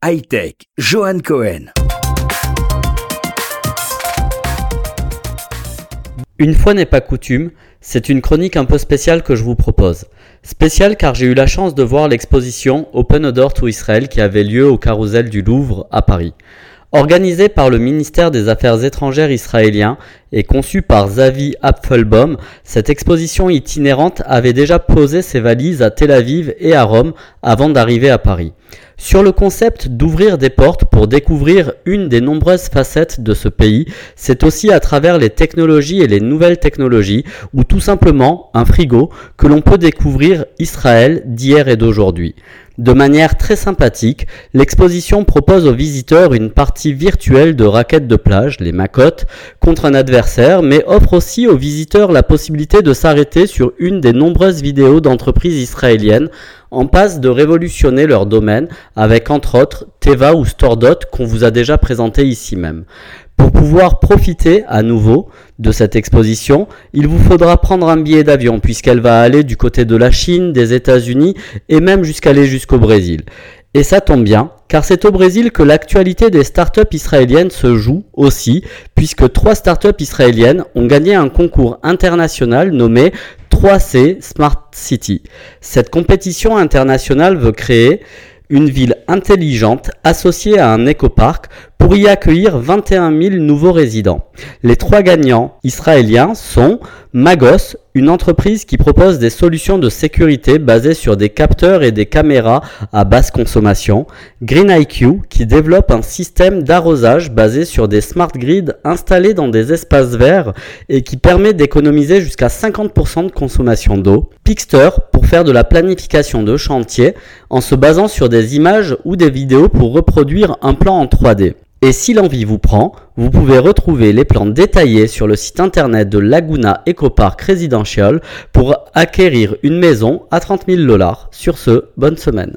Hightech, Johan Cohen. Une fois n'est pas coutume, c'est une chronique un peu spéciale que je vous propose. Spéciale car j'ai eu la chance de voir l'exposition Open Odor to Israel qui avait lieu au Carousel du Louvre à Paris. Organisée par le ministère des Affaires étrangères israélien et conçue par Zavi Apfelbaum, cette exposition itinérante avait déjà posé ses valises à Tel Aviv et à Rome avant d'arriver à Paris sur le concept d'ouvrir des portes pour découvrir une des nombreuses facettes de ce pays, c'est aussi à travers les technologies et les nouvelles technologies, ou tout simplement un frigo, que l'on peut découvrir Israël d'hier et d'aujourd'hui. De manière très sympathique, l'exposition propose aux visiteurs une partie virtuelle de raquettes de plage, les macottes, contre un adversaire, mais offre aussi aux visiteurs la possibilité de s'arrêter sur une des nombreuses vidéos d'entreprises israéliennes en passe de révolutionner leur domaine avec entre autres Teva ou StoreDot qu'on vous a déjà présenté ici même. Pour pouvoir profiter à nouveau de cette exposition, il vous faudra prendre un billet d'avion puisqu'elle va aller du côté de la Chine, des États-Unis et même jusqu'aller jusqu'au Brésil. Et ça tombe bien, car c'est au Brésil que l'actualité des startups israéliennes se joue aussi, puisque trois startups israéliennes ont gagné un concours international nommé 3C Smart City. Cette compétition internationale veut créer une ville intelligente associée à un écoparc pour y accueillir 21 000 nouveaux résidents. Les trois gagnants israéliens sont Magos, une entreprise qui propose des solutions de sécurité basées sur des capteurs et des caméras à basse consommation, GreenIQ, qui développe un système d'arrosage basé sur des smart grids installés dans des espaces verts et qui permet d'économiser jusqu'à 50% de consommation d'eau, Pixter, pour faire de la planification de chantier en se basant sur des images ou des vidéos pour reproduire un plan en 3D. Et si l'envie vous prend, vous pouvez retrouver les plans détaillés sur le site internet de Laguna Ecopark Residential pour acquérir une maison à 30 000 dollars. Sur ce, bonne semaine.